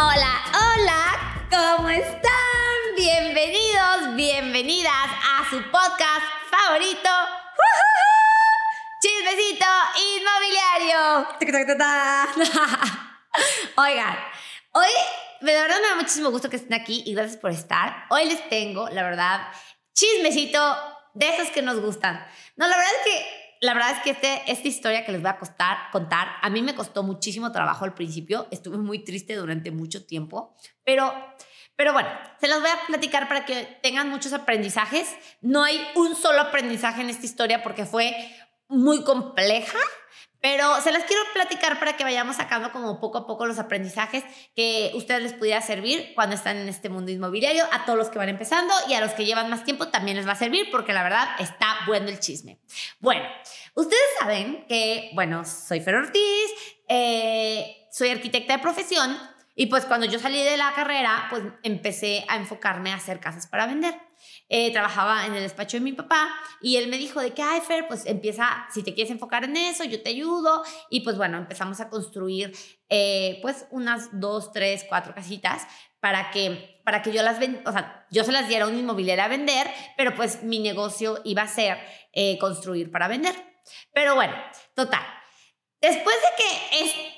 Hola, hola, ¿cómo están? Bienvenidos, bienvenidas a su podcast favorito. Chismecito inmobiliario. Oigan, hoy me da muchísimo gusto que estén aquí y gracias por estar. Hoy les tengo, la verdad, chismecito de esos que nos gustan. No, la verdad es que la verdad es que este, esta historia que les voy a costar, contar, a mí me costó muchísimo trabajo al principio, estuve muy triste durante mucho tiempo, pero, pero bueno, se los voy a platicar para que tengan muchos aprendizajes. No hay un solo aprendizaje en esta historia porque fue muy compleja, pero se las quiero platicar para que vayamos sacando como poco a poco los aprendizajes que ustedes les pudiera servir cuando están en este mundo inmobiliario. A todos los que van empezando y a los que llevan más tiempo también les va a servir porque la verdad está bueno el chisme. Bueno, ustedes saben que, bueno, soy Fer Ortiz, eh, soy arquitecta de profesión y pues cuando yo salí de la carrera, pues empecé a enfocarme a hacer casas para vender. Eh, trabajaba en el despacho de mi papá y él me dijo de que, ay, Fer, pues empieza, si te quieres enfocar en eso, yo te ayudo. Y pues bueno, empezamos a construir eh, pues unas dos, tres, cuatro casitas para que, para que yo las, o sea, yo se las diera a una inmobiliaria a vender, pero pues mi negocio iba a ser eh, construir para vender. Pero bueno, total. Después de que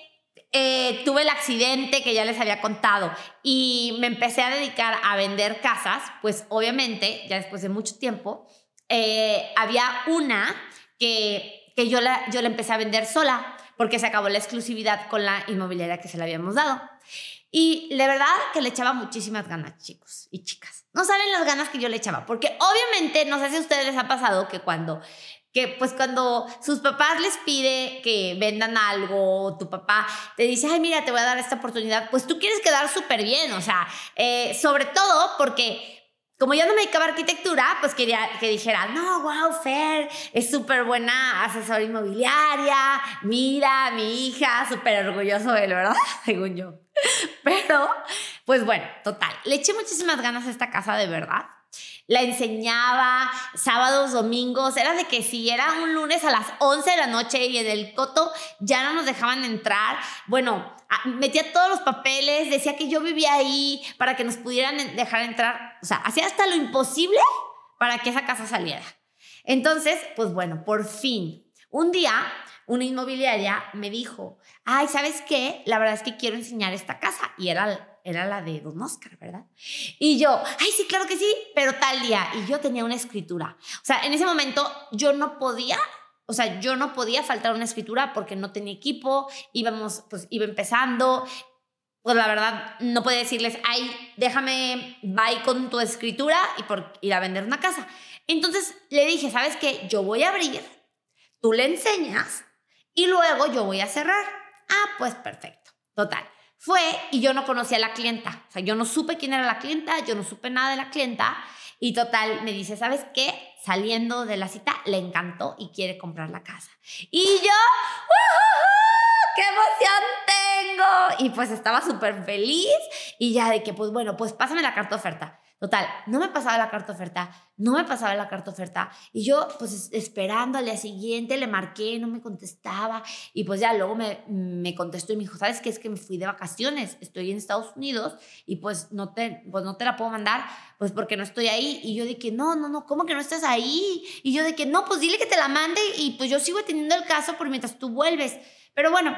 eh, tuve el accidente que ya les había contado y me empecé a dedicar a vender casas, pues obviamente, ya después de mucho tiempo, eh, había una que, que yo, la, yo la empecé a vender sola porque se acabó la exclusividad con la inmobiliaria que se la habíamos dado. Y de verdad que le echaba muchísimas ganas, chicos y chicas. No saben las ganas que yo le echaba, porque obviamente, no sé si a ustedes les ha pasado que cuando que pues cuando sus papás les pide que vendan algo, tu papá te dice, ay, mira, te voy a dar esta oportunidad, pues tú quieres quedar súper bien, o sea, eh, sobre todo porque como yo no me dedicaba a arquitectura, pues quería que dijera, no, wow, Fer, es súper buena asesora inmobiliaria, mira, mi hija, súper orgulloso de él, ¿verdad? Según yo. Pero, pues bueno, total, le eché muchísimas ganas a esta casa de verdad la enseñaba sábados, domingos, era de que si era un lunes a las 11 de la noche y en el coto ya no nos dejaban entrar, bueno, metía todos los papeles, decía que yo vivía ahí para que nos pudieran dejar entrar, o sea, hacía hasta lo imposible para que esa casa saliera. Entonces, pues bueno, por fin, un día una inmobiliaria me dijo, ay, ¿sabes qué? La verdad es que quiero enseñar esta casa. Y era era la de Don Oscar, ¿verdad? Y yo, ay, sí, claro que sí, pero tal día. Y yo tenía una escritura. O sea, en ese momento yo no podía, o sea, yo no podía faltar una escritura porque no tenía equipo, íbamos, pues iba empezando. Pues la verdad, no podía decirles, ay, déjame, bye con tu escritura y por ir a vender una casa. Entonces le dije, ¿sabes qué? Yo voy a abrir, tú le enseñas y luego yo voy a cerrar. Ah, pues perfecto. Total. Fue y yo no conocía a la clienta. O sea, yo no supe quién era la clienta, yo no supe nada de la clienta. Y total, me dice, ¿sabes qué? Saliendo de la cita, le encantó y quiere comprar la casa. Y yo, ¡qué emoción tengo! Y pues estaba súper feliz y ya de que, pues bueno, pues pásame la carta oferta. Total, no me pasaba la carta oferta, no me pasaba la carta oferta. Y yo, pues esperando al día siguiente, le marqué, no me contestaba. Y pues ya luego me, me contestó y me dijo, ¿sabes qué? Es que me fui de vacaciones, estoy en Estados Unidos y pues no, te, pues no te la puedo mandar, pues porque no estoy ahí. Y yo de que, no, no, no, ¿cómo que no estás ahí? Y yo de que, no, pues dile que te la mande y pues yo sigo teniendo el caso por mientras tú vuelves. Pero bueno,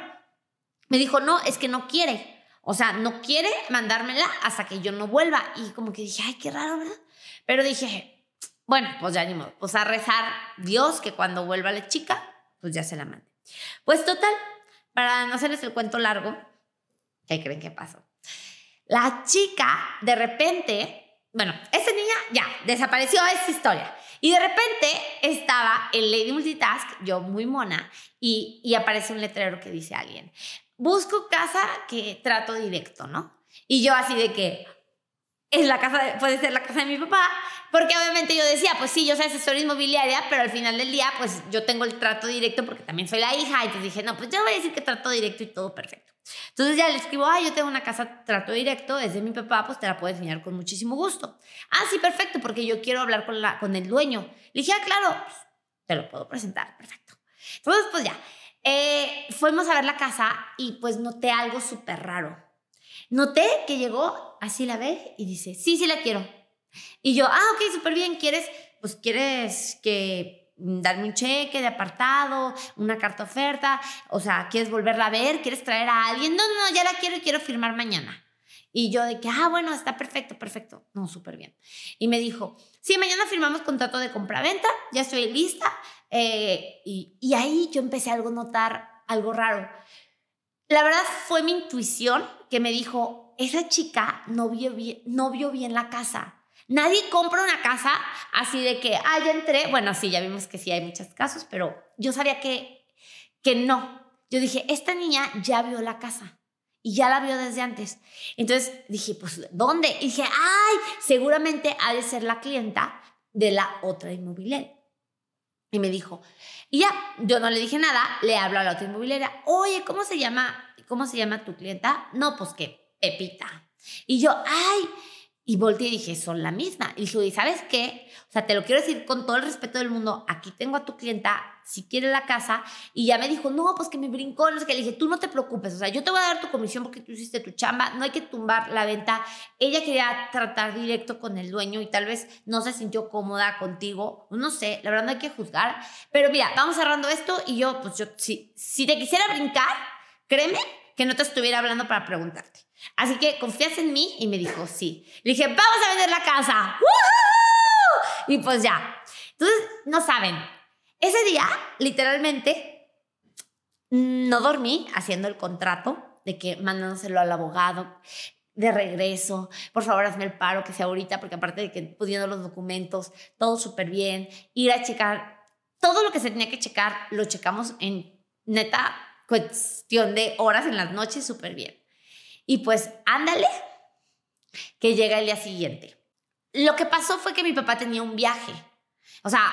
me dijo, no, es que no quiere. O sea, no quiere mandármela hasta que yo no vuelva. Y como que dije, ay, qué raro, ¿verdad? Pero dije, bueno, pues ya ni modo. Pues a rezar Dios que cuando vuelva la chica, pues ya se la mande. Pues total, para no hacerles el cuento largo, ¿qué creen que pasó? La chica, de repente, bueno, esa niña ya desapareció esa historia. Y de repente estaba en Lady Multitask, yo muy mona, y, y aparece un letrero que dice alguien, busco casa que trato directo, ¿no? Y yo así de que es la casa, puede ser la casa de mi papá, porque obviamente yo decía, pues sí, yo soy asesora inmobiliaria, pero al final del día, pues yo tengo el trato directo porque también soy la hija, y entonces dije, no, pues yo voy a decir que trato directo y todo perfecto. Entonces ya le escribo, ah, yo tengo una casa trato directo, es de mi papá, pues te la puedo enseñar con muchísimo gusto. Ah, sí, perfecto, porque yo quiero hablar con, la, con el dueño. Le dije, ah, claro, pues, te lo puedo presentar, perfecto. Entonces, pues ya, eh, fuimos a ver la casa y pues noté algo súper raro. noté que llegó, así la ve y dice, sí, sí la quiero. Y yo, ah, ok, súper bien, ¿quieres, pues quieres que darme un cheque de apartado, una carta oferta, o sea, ¿quieres volverla a ver? ¿Quieres traer a alguien? No, no, ya la quiero y quiero firmar mañana. Y yo de que, ah, bueno, está perfecto, perfecto. No, súper bien. Y me dijo, sí, mañana firmamos contrato de compra-venta, ya estoy lista. Eh, y, ahí yo empecé a algo notar algo raro. La verdad fue mi intuición que me dijo, esa chica no vio bien, no vio bien la casa. Nadie compra una casa así de que, ah, ya entré. Bueno, sí, ya vimos que sí hay muchos casos, pero yo sabía que, que no. Yo dije, esta niña ya vio la casa y ya la vio desde antes. Entonces dije, pues, ¿dónde? Y dije, ay, seguramente ha de ser la clienta de la otra inmobiliaria. Y me dijo, y ya, yo no le dije nada, le hablo a la otra inmobiliaria, oye, ¿cómo se llama, cómo se llama tu clienta? No, pues que Pepita. Y yo, ay, y volteé y dije, son la misma. Y dije, ¿sabes qué? O sea, te lo quiero decir con todo el respeto del mundo. Aquí tengo a tu clienta, si quiere la casa. Y ya me dijo, no, pues que me brincó. No sé qué. Le dije, tú no te preocupes. O sea, yo te voy a dar tu comisión porque tú hiciste tu chamba. No hay que tumbar la venta. Ella quería tratar directo con el dueño y tal vez no se sintió cómoda contigo. No sé, la verdad no hay que juzgar. Pero mira, vamos cerrando esto y yo, pues yo, si, si te quisiera brincar, créeme que no te estuviera hablando para preguntarte. Así que confías en mí y me dijo, sí. Le dije, vamos a vender la casa. Y pues ya. Entonces, no saben. Ese día, literalmente, no dormí haciendo el contrato de que mandándoselo al abogado de regreso, por favor hazme el paro que sea ahorita, porque aparte de que pudiendo los documentos, todo súper bien, ir a checar, todo lo que se tenía que checar, lo checamos en neta cuestión de horas en las noches, súper bien. Y pues ándale, que llega el día siguiente. Lo que pasó fue que mi papá tenía un viaje. O sea,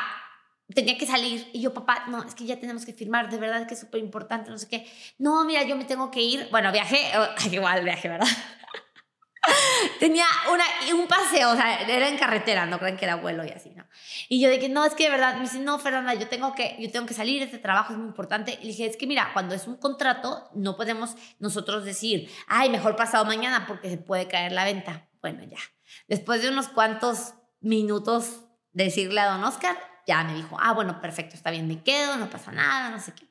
tenía que salir. Y yo, papá, no, es que ya tenemos que firmar, de verdad que es súper importante, no sé qué. No, mira, yo me tengo que ir. Bueno, viaje, igual viaje, ¿verdad? Tenía una, un paseo, o sea, era en carretera, no crean que era vuelo y así, ¿no? Y yo que no, es que de verdad, me dice, no, Fernanda, yo tengo que, yo tengo que salir, este trabajo es muy importante. Y dije, es que mira, cuando es un contrato, no podemos nosotros decir, ay, mejor pasado mañana porque se puede caer la venta. Bueno, ya. Después de unos cuantos minutos decirle a don Oscar, ya me dijo, ah, bueno, perfecto, está bien, me quedo, no pasa nada, no sé qué.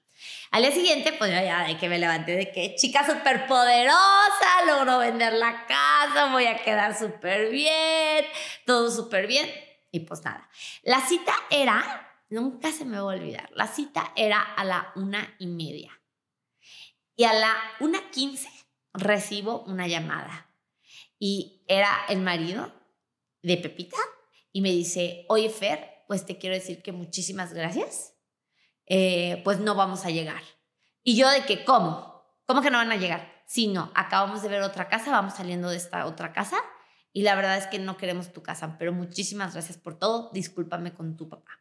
Al día siguiente, pues ya de que me levanté de que chica súper poderosa, logro vender la casa, voy a quedar súper bien, todo súper bien. Y pues nada, la cita era, nunca se me va a olvidar, la cita era a la una y media. Y a la una quince recibo una llamada. Y era el marido de Pepita y me dice, oye Fer, pues te quiero decir que muchísimas gracias eh, pues no vamos a llegar. Y yo de que, ¿cómo? ¿Cómo que no van a llegar? Si no, acabamos de ver otra casa, vamos saliendo de esta otra casa y la verdad es que no queremos tu casa, pero muchísimas gracias por todo, discúlpame con tu papá.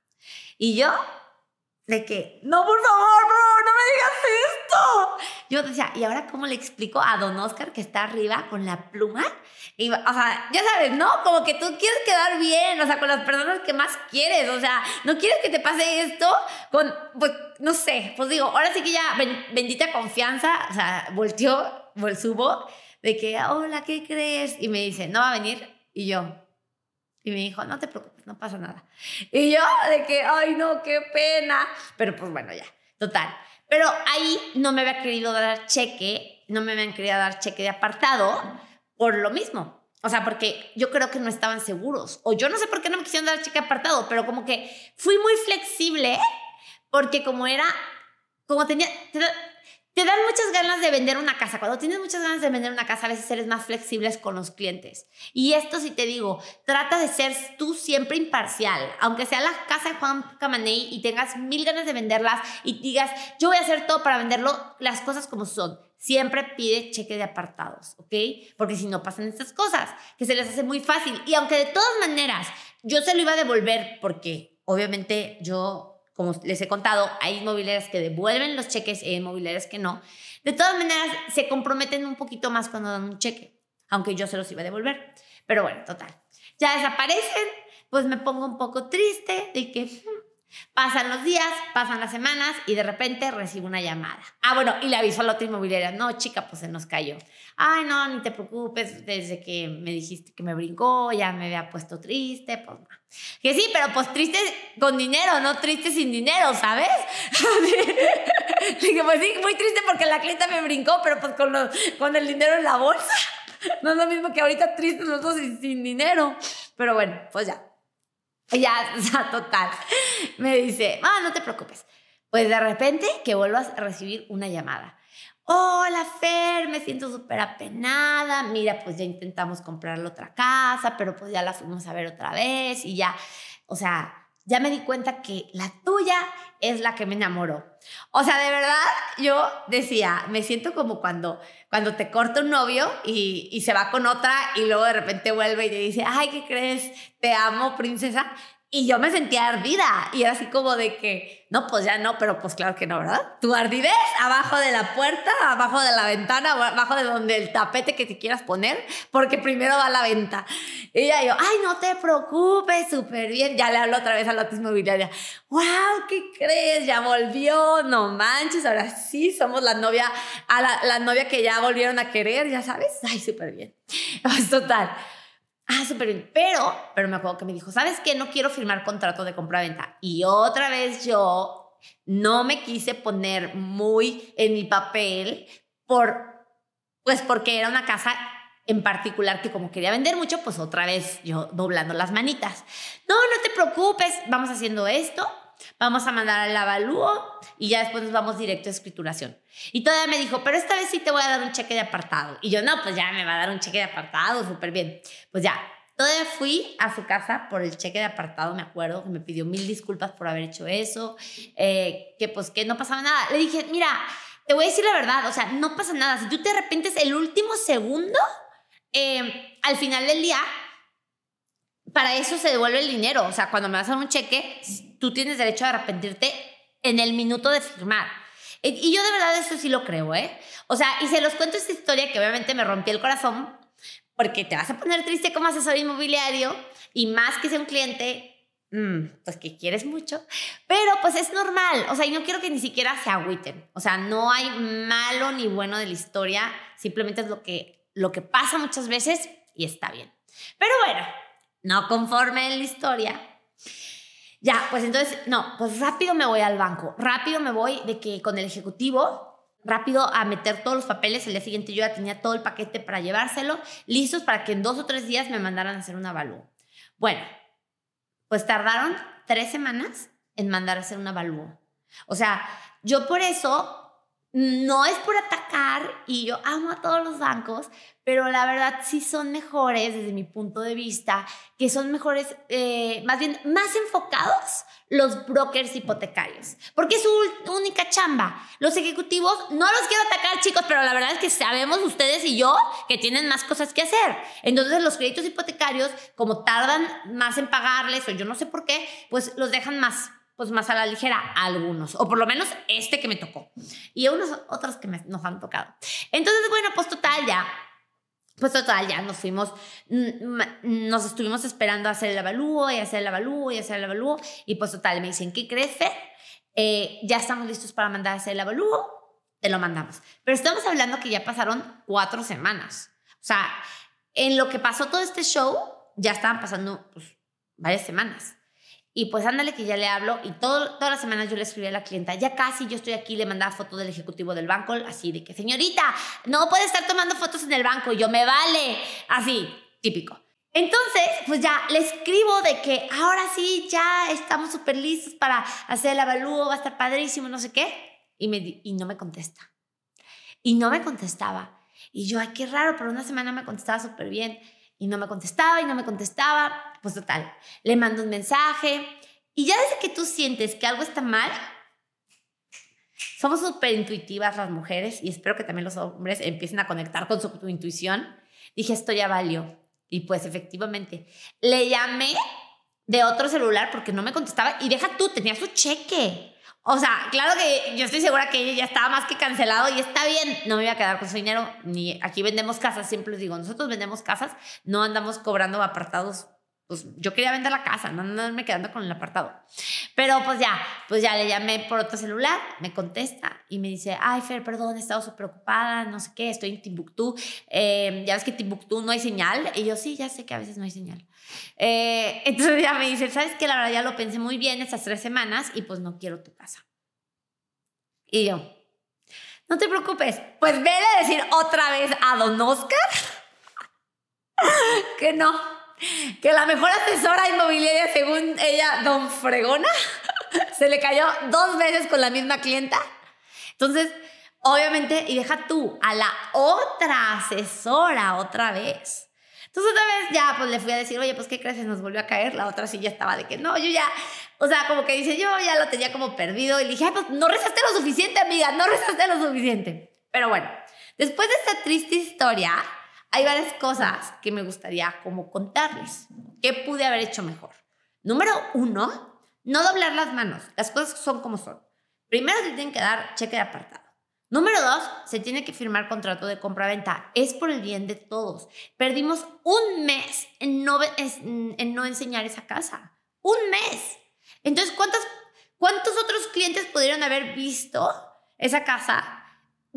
Y yo, de que, no, por favor, bro, no me digas esto. Yo decía, ¿y ahora cómo le explico a don Oscar que está arriba con la pluma? Y, o sea, ya sabes, ¿no? Como que tú quieres quedar bien, o sea, con las personas que más quieres, o sea, no quieres que te pase esto con, pues, no sé, pues digo, ahora sí que ya, bendita confianza, o sea, volteó, subo, de que, hola, ¿qué crees? Y me dice, no va a venir. Y yo, y me dijo, no te preocupes, no pasa nada. Y yo de que, ay, no, qué pena. Pero pues bueno, ya, total. Pero ahí no me había querido dar cheque, no me habían querido dar cheque de apartado por lo mismo. O sea, porque yo creo que no estaban seguros. O yo no sé por qué no me quisieron dar cheque de apartado, pero como que fui muy flexible porque como era, como tenía, te dan muchas ganas de vender una casa. Cuando tienes muchas ganas de vender una casa, a veces eres más flexibles con los clientes. Y esto sí te digo, trata de ser tú siempre imparcial. Aunque sea la casa de Juan Camaney y tengas mil ganas de venderlas y digas, yo voy a hacer todo para venderlo, las cosas como son. Siempre pide cheque de apartados, ¿ok? Porque si no pasan estas cosas, que se les hace muy fácil. Y aunque de todas maneras yo se lo iba a devolver porque obviamente yo como les he contado, hay inmobiliarias que devuelven los cheques y hay inmobiliarias que no. De todas maneras, se comprometen un poquito más cuando dan un cheque, aunque yo se los iba a devolver. Pero bueno, total. Ya desaparecen, pues me pongo un poco triste de que, hmm, Pasan los días, pasan las semanas y de repente recibo una llamada. Ah, bueno, y le aviso a la otra inmobiliaria, no, chica, pues se nos cayó. Ay, no, ni te preocupes, desde que me dijiste que me brincó, ya me había puesto triste, pues no. Que sí, pero pues triste con dinero, no triste sin dinero, ¿sabes? Dije, pues sí, muy triste porque la clienta me brincó, pero pues con, con el dinero en la bolsa. No es lo mismo que ahorita triste los dos sin, sin dinero. Pero bueno, pues ya, ya, o sea, total. Me dice, ah, no te preocupes. Pues de repente que vuelvas a recibir una llamada. Hola Fer, me siento súper apenada. Mira, pues ya intentamos comprar la otra casa, pero pues ya la fuimos a ver otra vez y ya, o sea, ya me di cuenta que la tuya es la que me enamoró. O sea, de verdad, yo decía, me siento como cuando, cuando te corta un novio y, y se va con otra y luego de repente vuelve y te dice, ay, ¿qué crees? Te amo, princesa. Y yo me sentía ardida y era así como de que, no, pues ya no, pero pues claro que no, ¿verdad? Tu ardidez abajo de la puerta, abajo de la ventana, abajo de donde el tapete que te quieras poner, porque primero va la venta. Y ya yo, ay, no te preocupes, súper bien. Ya le hablo otra vez a la inmobiliaria. ¡Wow! ¿Qué crees? Ya volvió, no manches, ahora sí somos la novia, a la, la novia que ya volvieron a querer, ya sabes. Ay, súper bien. Pues total. Ah, súper bien. Pero, pero me acuerdo que me dijo, ¿sabes qué? No quiero firmar contrato de compra-venta. Y otra vez yo no me quise poner muy en mi papel por, pues porque era una casa en particular que como quería vender mucho, pues otra vez yo doblando las manitas. No, no te preocupes, vamos haciendo esto vamos a mandar al avalúo y ya después nos vamos directo a escrituración. Y todavía me dijo, pero esta vez sí te voy a dar un cheque de apartado. Y yo, no, pues ya me va a dar un cheque de apartado, súper bien. Pues ya, todavía fui a su casa por el cheque de apartado, me acuerdo, que me pidió mil disculpas por haber hecho eso, eh, que pues que no pasaba nada. Le dije, mira, te voy a decir la verdad, o sea, no pasa nada. Si tú te arrepientes el último segundo, eh, al final del día, para eso se devuelve el dinero. O sea, cuando me vas a dar un cheque, tú tienes derecho a arrepentirte en el minuto de firmar. Y yo de verdad eso sí lo creo, ¿eh? O sea, y se los cuento esta historia que obviamente me rompió el corazón, porque te vas a poner triste como asesor inmobiliario y más que sea un cliente, mm, pues que quieres mucho, pero pues es normal, o sea, y no quiero que ni siquiera se agüiten, o sea, no hay malo ni bueno de la historia, simplemente es lo que, lo que pasa muchas veces y está bien. Pero bueno, no conforme en la historia. Ya, pues entonces, no, pues rápido me voy al banco, rápido me voy de que con el ejecutivo, rápido a meter todos los papeles, el día siguiente yo ya tenía todo el paquete para llevárselo, listos para que en dos o tres días me mandaran a hacer un avalúo. Bueno, pues tardaron tres semanas en mandar a hacer un avalúo. O sea, yo por eso no es por atacar y yo amo a todos los bancos, pero la verdad sí son mejores desde mi punto de vista, que son mejores, eh, más bien más enfocados los brokers hipotecarios, porque es su única chamba. Los ejecutivos, no los quiero atacar chicos, pero la verdad es que sabemos ustedes y yo que tienen más cosas que hacer. Entonces los créditos hipotecarios, como tardan más en pagarles o yo no sé por qué, pues los dejan más pues más a la ligera algunos, o por lo menos este que me tocó, y unos otros que nos han tocado. Entonces, bueno, pues total, ya, pues total, ya nos fuimos, nos estuvimos esperando a hacer el avalúo y hacer el avalúo y hacer el avalúo, y pues total, me dicen, ¿qué crees, Fer? Eh, ya estamos listos para mandar a hacer el avalúo, te lo mandamos. Pero estamos hablando que ya pasaron cuatro semanas. O sea, en lo que pasó todo este show, ya estaban pasando pues, varias semanas. Y pues ándale que ya le hablo y todo, todas las semanas yo le escribí a la clienta, ya casi yo estoy aquí, le mandaba foto del ejecutivo del banco, así de que, señorita, no puede estar tomando fotos en el banco, yo me vale, así, típico. Entonces, pues ya le escribo de que ahora sí, ya estamos súper listos para hacer el avalúo, va a estar padrísimo, no sé qué. Y, me, y no me contesta. Y no me contestaba. Y yo, ay, qué raro, pero una semana me contestaba súper bien. Y no me contestaba y no me contestaba. Pues total, le mando un mensaje. Y ya desde que tú sientes que algo está mal, somos súper intuitivas las mujeres y espero que también los hombres empiecen a conectar con su, intuición. Dije, esto ya valió. Y pues efectivamente, le llamé de otro celular porque no me contestaba y deja tú, tenía su cheque. O sea, claro que yo estoy segura que ella ya estaba más que cancelado y está bien, no me voy a quedar con su dinero, ni aquí vendemos casas, siempre les digo, nosotros vendemos casas, no andamos cobrando apartados pues yo quería vender la casa, no me quedando con el apartado. Pero pues ya, pues ya le llamé por otro celular, me contesta y me dice, ay Fer, perdón, he estado súper ocupada, no sé qué, estoy en Timbuktu, eh, ya ves que Timbuktu no hay señal. Y yo sí, ya sé que a veces no hay señal. Eh, entonces ya me dice, ¿sabes qué? La verdad ya lo pensé muy bien estas tres semanas y pues no quiero tu casa. Y yo, no te preocupes, pues vele a decir otra vez a don Oscar que no, que la mejor asesora inmobiliaria, según ella, don Fregona, se le cayó dos veces con la misma clienta. Entonces, obviamente, y deja tú a la otra asesora otra vez. Entonces otra vez ya pues le fui a decir, oye, pues ¿qué crees? Nos volvió a caer. La otra sí ya estaba de que no, yo ya, o sea, como que dice, yo ya lo tenía como perdido. Y le dije, Ay, pues no rezaste lo suficiente, amiga, no rezaste lo suficiente. Pero bueno, después de esta triste historia, hay varias cosas que me gustaría como contarles. ¿Qué pude haber hecho mejor? Número uno, no doblar las manos. Las cosas son como son. Primero te tienen que dar cheque de apartado. Número dos, se tiene que firmar contrato de compra-venta. Es por el bien de todos. Perdimos un mes en no, en no enseñar esa casa. Un mes. Entonces, ¿cuántos, ¿cuántos otros clientes pudieron haber visto esa casa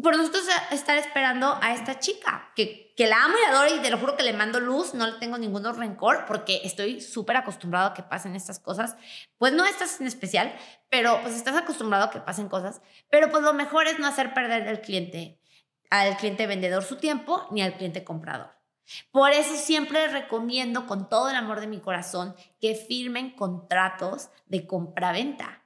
por nosotros estar esperando a esta chica, que, que la amo y la adoro y te lo juro que le mando luz, no le tengo ningún rencor porque estoy súper acostumbrado a que pasen estas cosas. Pues no estás en especial, pero pues estás acostumbrado a que pasen cosas, pero pues lo mejor es no hacer perder al cliente, al cliente vendedor su tiempo ni al cliente comprador. Por eso siempre recomiendo con todo el amor de mi corazón que firmen contratos de compra-venta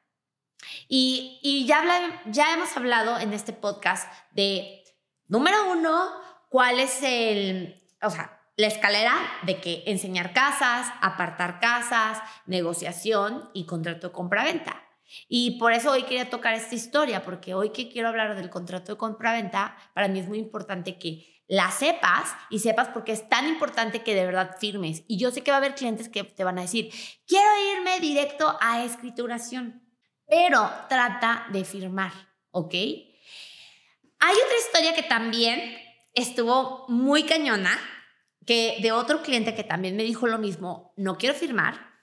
y, ya, hemos hablado en este podcast de, número uno, cuál es el, o sea, la escalera de que enseñar casas, apartar casas, negociación y contrato de compra-venta. Y por eso hoy quería tocar esta historia, porque hoy que quiero hablar del contrato de compra-venta, para mí es muy importante que la sepas y sepas porque es tan importante que de verdad firmes. Y yo sé que va a haber clientes que te van a decir, quiero irme directo a escrituración pero trata de firmar, ¿ok? Hay otra historia que también estuvo muy cañona, que de otro cliente que también me dijo lo mismo, no quiero firmar.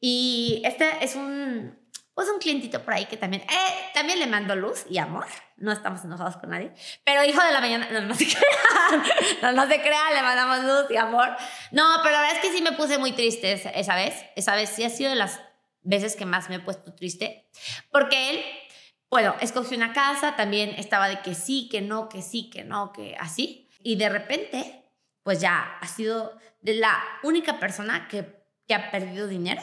Y este es un, pues un clientito por ahí que también, eh, también le mando luz y amor. No estamos enojados con nadie. Pero hijo de la mañana, no, no se crean, no, no se crean, le mandamos luz y amor. No, pero la verdad es que sí me puse muy triste esa vez. Esa vez sí ha sido de las veces que más me he puesto triste, porque él, bueno, escogió una casa, también estaba de que sí, que no, que sí, que no, que así, y de repente, pues ya ha sido de la única persona que, que ha perdido dinero,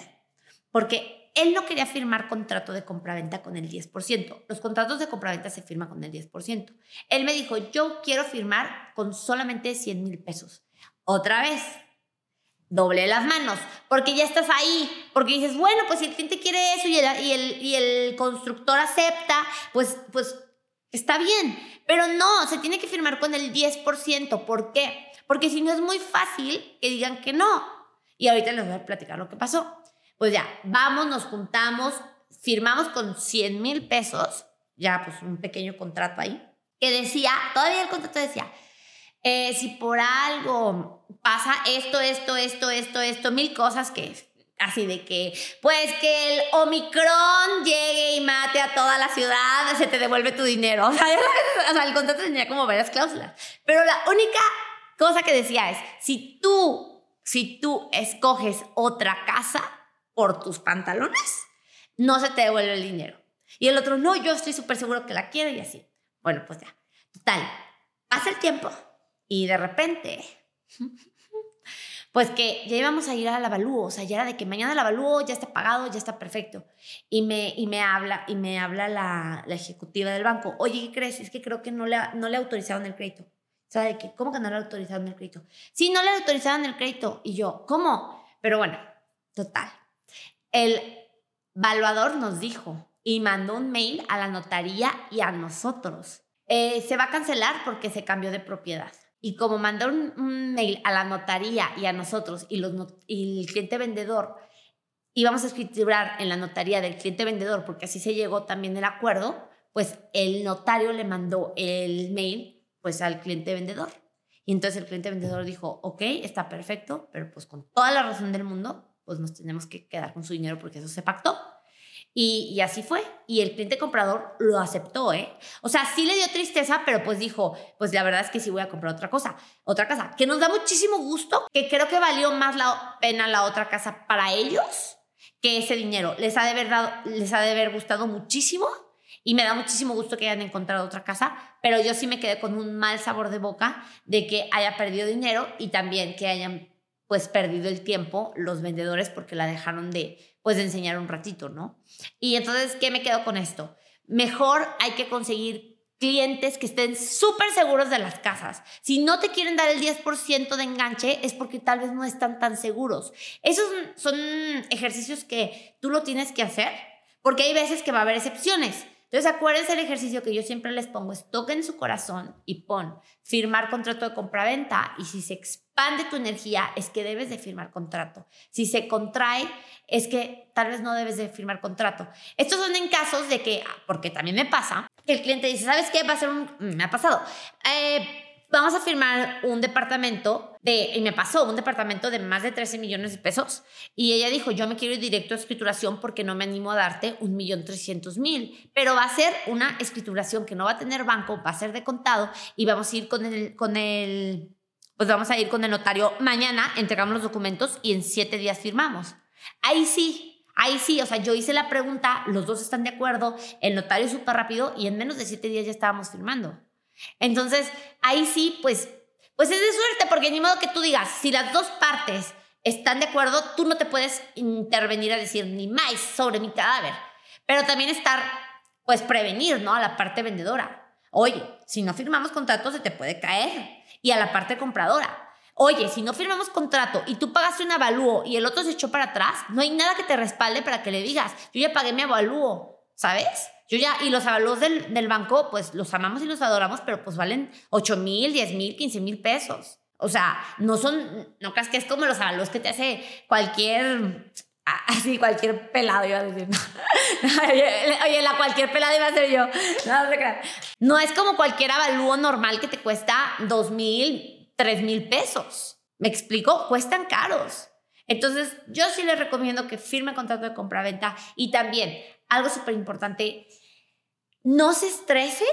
porque él no quería firmar contrato de compraventa con el 10%. Los contratos de compraventa se firman con el 10%. Él me dijo, yo quiero firmar con solamente 100 mil pesos. Otra vez, doble las manos, porque ya estás ahí, porque dices, bueno, pues si el cliente quiere eso y el, y el, y el constructor acepta, pues, pues está bien, pero no, se tiene que firmar con el 10%, ¿por qué? Porque si no es muy fácil que digan que no. Y ahorita les voy a platicar lo que pasó. Pues ya, vamos, nos juntamos, firmamos con 100 mil pesos, ya pues un pequeño contrato ahí, que decía, todavía el contrato decía, eh, si por algo pasa esto, esto, esto, esto, esto, mil cosas que así de que, pues que el Omicron llegue y mate a toda la ciudad, se te devuelve tu dinero. O sea, o sea, el contrato tenía como varias cláusulas. Pero la única cosa que decía es, si tú, si tú escoges otra casa por tus pantalones, no se te devuelve el dinero. Y el otro, no, yo estoy súper seguro que la quiero y así. Bueno, pues ya. Total, pasa el tiempo y de repente, pues que ya íbamos a ir a la avalúo, o sea, ya era de que mañana la avalúo, ya está pagado, ya está perfecto. Y me, y me habla, y me habla la, la ejecutiva del banco, oye, ¿qué crees? Es que creo que no le, no le autorizaron el crédito. O de que, ¿cómo que no le autorizaron el crédito? Sí, no le autorizaron el crédito. Y yo, ¿cómo? Pero bueno, total. El valuador nos dijo y mandó un mail a la notaría y a nosotros. Eh, se va a cancelar porque se cambió de propiedad. Y como mandó un, mail a la notaría y a nosotros y, los y el cliente vendedor, íbamos a escriturar en la notaría del cliente vendedor, porque así se llegó también el acuerdo, pues el notario le mandó el mail pues al cliente vendedor. Y entonces el cliente vendedor dijo, ok, está perfecto, pero pues con toda la razón del mundo, pues nos tenemos que quedar con su dinero porque eso se pactó. Y, así fue. Y el cliente comprador lo aceptó, ¿eh? O sea, sí le dio tristeza, pero pues dijo, pues la verdad es que sí voy a comprar otra cosa, otra casa, que nos da muchísimo gusto, que creo que valió más la pena la otra casa para ellos que ese dinero. Les ha de verdad, les ha de haber gustado muchísimo y me da muchísimo gusto que hayan encontrado otra casa, pero yo sí me quedé con un mal sabor de boca de que haya perdido dinero y también que hayan pues perdido el tiempo los vendedores porque la dejaron de pues de enseñar un ratito, ¿no? Y entonces, ¿qué me quedo con esto? Mejor hay que conseguir clientes que estén súper seguros de las casas. Si no te quieren dar el 10% de enganche es porque tal vez no están tan seguros. Esos son ejercicios que tú lo tienes que hacer porque hay veces que va a haber excepciones. Entonces, acuérdense el ejercicio que yo siempre les pongo, es toquen su corazón y pon firmar contrato de compraventa y si se expande tu energía es que debes de firmar contrato. Si se contrae es que tal vez no debes de firmar contrato. Estos son en casos de que, porque también me pasa, que el cliente dice, ¿sabes qué? Va a ser un... Me ha pasado. Eh, vamos a firmar un departamento de, y me pasó, un departamento de más de 13 millones de pesos. Y ella dijo, yo me quiero ir directo a escrituración porque no me animo a darte un millón trescientos mil. Pero va a ser una escrituración que no va a tener banco, va a ser de contado y vamos a ir con el, con el, pues vamos a ir con el notario mañana, entregamos los documentos y en siete días firmamos. Ahí sí, Ahí sí, o sea, yo hice la pregunta, los dos están de acuerdo, el notario súper rápido y en menos de siete días ya estábamos firmando. Entonces, ahí sí, pues, pues es de suerte, porque ni modo que tú digas, si las dos partes están de acuerdo, tú no te puedes intervenir a decir ni más sobre mi cadáver. Pero también estar, pues, prevenir, ¿no? A la parte vendedora. Oye, si no firmamos contrato, se te puede caer. Y a la parte compradora. Oye, si no firmamos contrato y tú pagaste un avalúo y el otro se echó para atrás, no hay nada que te respalde para que le digas, yo ya pagué mi avalúo, ¿sabes? Yo ya, y los avalos del, del, banco, pues los amamos y los adoramos, pero pues valen 8 mil, 10 mil, 15 mil pesos. O sea, no son, no creas que es como los avalos que te hace cualquier, así, cualquier pelado, iba a decir. Oye, la cualquier pelado iba a ser yo. No, no, no es como cualquier avalúo normal que te cuesta 2 mil, 3 mil pesos. ¿Me explico? Cuestan caros. Entonces, yo sí les recomiendo que firme contrato de compra-venta y también algo súper importante, no se estresen,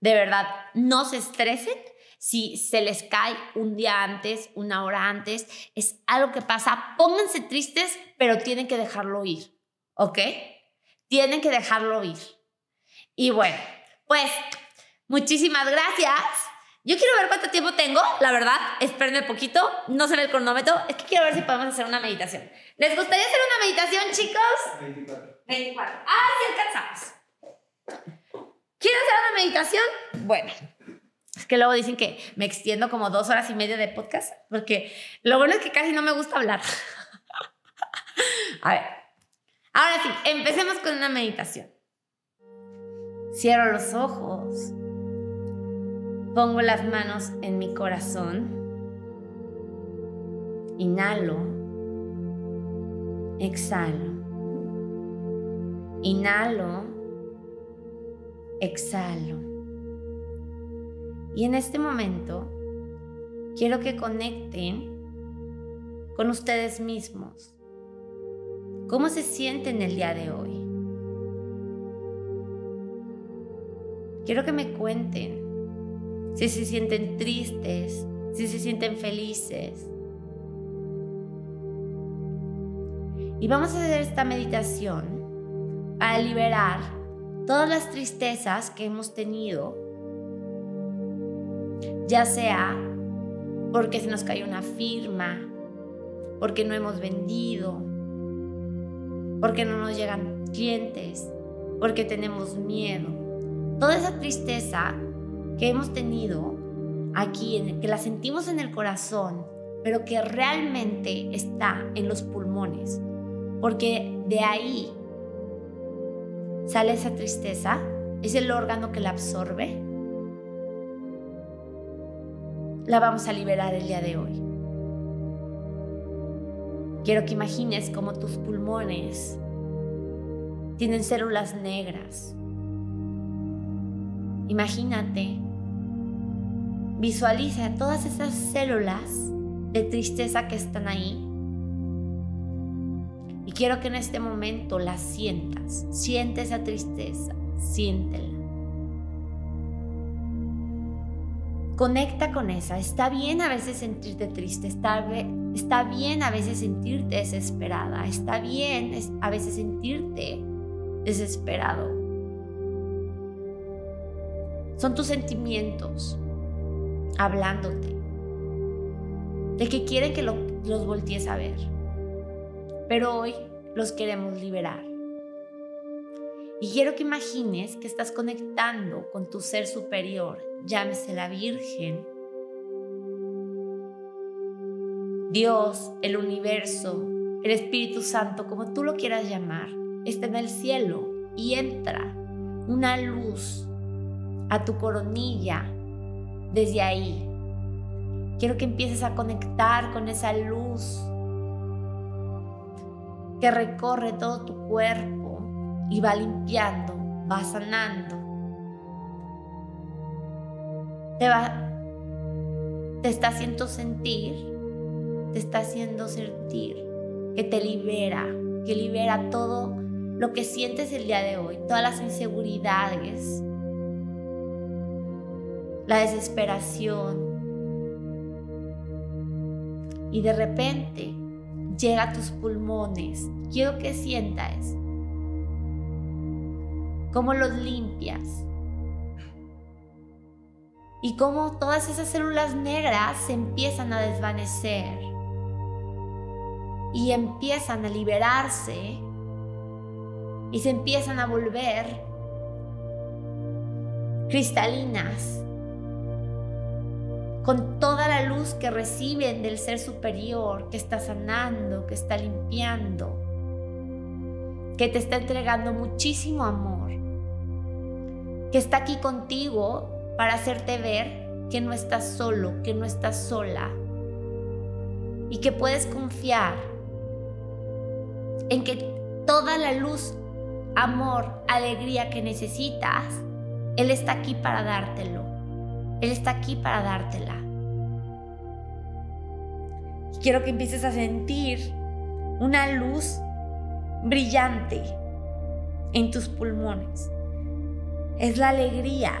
de verdad, no se estresen si se les cae un día antes, una hora antes, es algo que pasa, pónganse tristes, pero tienen que dejarlo ir, ¿ok? Tienen que dejarlo ir. Y bueno, pues muchísimas gracias. Yo quiero ver cuánto tiempo tengo, la verdad, espérenme poquito, no se ve el cronómetro, es que quiero ver si podemos hacer una meditación. ¿Les gustaría hacer una meditación, chicos? 24. 24. Ah, sí alcanzamos. ¿Quieren hacer una meditación? Bueno, es que luego dicen que me extiendo como dos horas y media de podcast, porque lo bueno es que casi no me gusta hablar. A ver, ahora sí, empecemos con una meditación. Cierro los ojos. Pongo las manos en mi corazón. Inhalo. Exhalo. Inhalo. Exhalo. Y en este momento quiero que conecten con ustedes mismos. ¿Cómo se sienten el día de hoy? Quiero que me cuenten si se sienten tristes, si se sienten felices. Y vamos a hacer esta meditación para liberar todas las tristezas que hemos tenido, ya sea porque se nos cayó una firma, porque no hemos vendido, porque no nos llegan clientes, porque tenemos miedo. Toda esa tristeza que hemos tenido aquí, que la sentimos en el corazón, pero que realmente está en los pulmones, porque de ahí sale esa tristeza, es el órgano que la absorbe, la vamos a liberar el día de hoy. Quiero que imagines como tus pulmones tienen células negras. Imagínate Visualiza todas esas células de tristeza que están ahí Y quiero que en este momento la sientas. Siente esa tristeza, siéntela. Conecta con esa. Está bien a veces sentirte triste, está, bien a veces sentirte desesperada, está bien a veces sentirte desesperado. Son tus sentimientos hablándote de que quieren que los voltees a ver. Pero hoy los queremos liberar. Y quiero que imagines que estás conectando con tu ser superior, llámese la Virgen, Dios, el universo, el Espíritu Santo, como tú lo quieras llamar, está en el cielo y entra una luz a tu coronilla desde ahí. Quiero que empieces a conectar con esa luz que recorre todo tu cuerpo y va limpiando, va sanando. Te va te está haciendo sentir, te está haciendo sentir que te libera, que libera todo lo que sientes el día de hoy, todas las inseguridades, la desesperación. Y de repente llega a tus pulmones. Quiero que sientas cómo los limpias y cómo todas esas células negras se empiezan a desvanecer y empiezan a liberarse y se empiezan a volver cristalinas con toda la luz que reciben del ser superior, que está sanando, que está limpiando, que te está entregando muchísimo amor, que está aquí contigo para hacerte ver que no estás solo, que no estás sola y que puedes confiar en que toda la luz, amor, alegría que necesitas, Él está aquí para dártelo. Él está aquí para dártela. quiero que empieces a sentir una luz brillante en tus pulmones. Es la alegría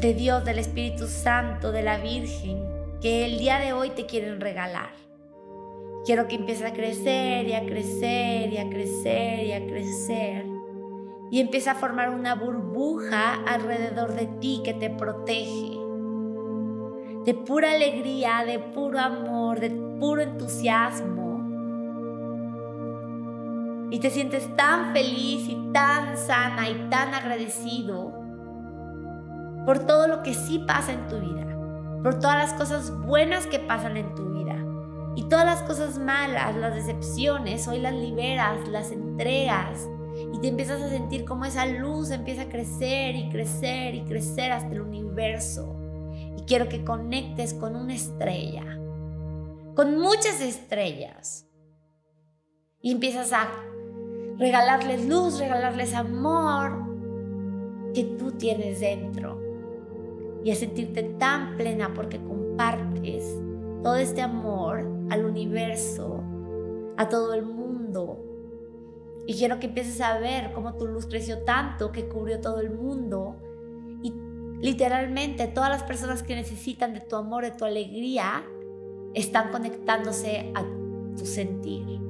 de Dios, del Espíritu Santo, de la Virgen, que el día de hoy te quieren regalar. Quiero que empieces a crecer y a crecer y a crecer y a crecer y empieza a formar una burbuja alrededor de ti que te protege. De pura alegría, de puro amor, de puro entusiasmo. Y te sientes tan feliz y tan sana y tan agradecido por todo lo que sí pasa en tu vida, por todas las cosas buenas que pasan en tu vida. Y todas las cosas malas, las decepciones, hoy las liberas, las entregas y te empiezas a sentir como esa luz empieza a crecer y crecer y crecer hasta el universo. Y quiero que conectes con una estrella, con muchas estrellas. Y empiezas a regalarles luz, regalarles amor que tú tienes dentro. Y a sentirte tan plena porque compartes todo este amor al universo, a todo el mundo y quiero que empieces a ver cómo tu luz creció tanto que cubrió todo el mundo. Y literalmente todas las personas que necesitan de tu amor, de tu alegría, están conectándose a tu sentir.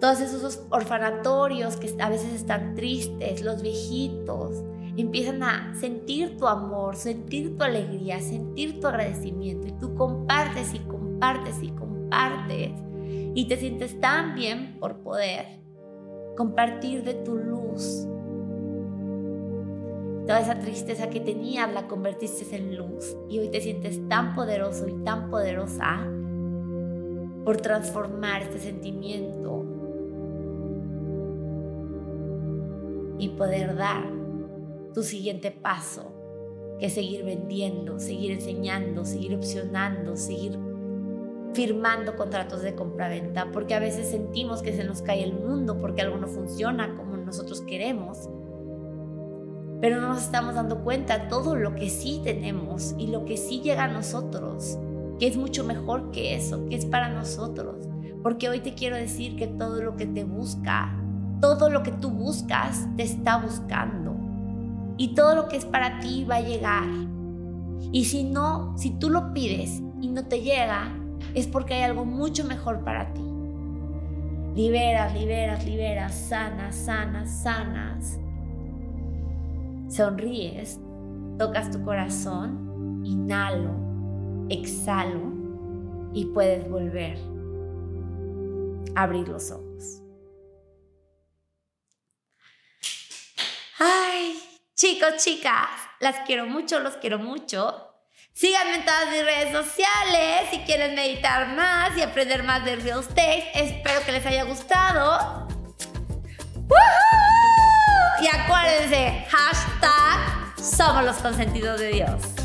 Todos esos orfanatorios que a veces están tristes, los viejitos, empiezan a sentir tu amor, sentir tu alegría, sentir tu agradecimiento. Y tú compartes y compartes y compartes y te sientes tan bien por poder compartir de tu luz. Toda esa tristeza que tenías la convertiste en luz y hoy te sientes tan poderoso y tan poderosa por transformar este sentimiento y poder dar tu siguiente paso, que seguir vendiendo, seguir enseñando, seguir opcionando, seguir firmando contratos de compraventa, porque a veces sentimos que se nos cae el mundo porque algo no funciona como nosotros queremos. Pero no nos estamos dando cuenta todo lo que sí tenemos y lo que sí llega a nosotros, que es mucho mejor que eso, que es para nosotros. Porque hoy te quiero decir que todo lo que te busca, todo lo que tú buscas, te está buscando. Y todo lo que es para ti va a llegar. Y si no, si tú lo pides y no te llega, es porque hay algo mucho mejor para ti. Liberas, liberas, liberas, sanas, sanas, sanas. Sonríes, tocas tu corazón, inhalo, exhalo y puedes volver a abrir los ojos. Ay, chicos, chicas, las quiero mucho, los quiero mucho. Síganme en todas mis redes sociales si quieren meditar más y aprender más de real estate. Espero que les haya gustado. Y acuérdense, hashtag somos los consentidos de Dios.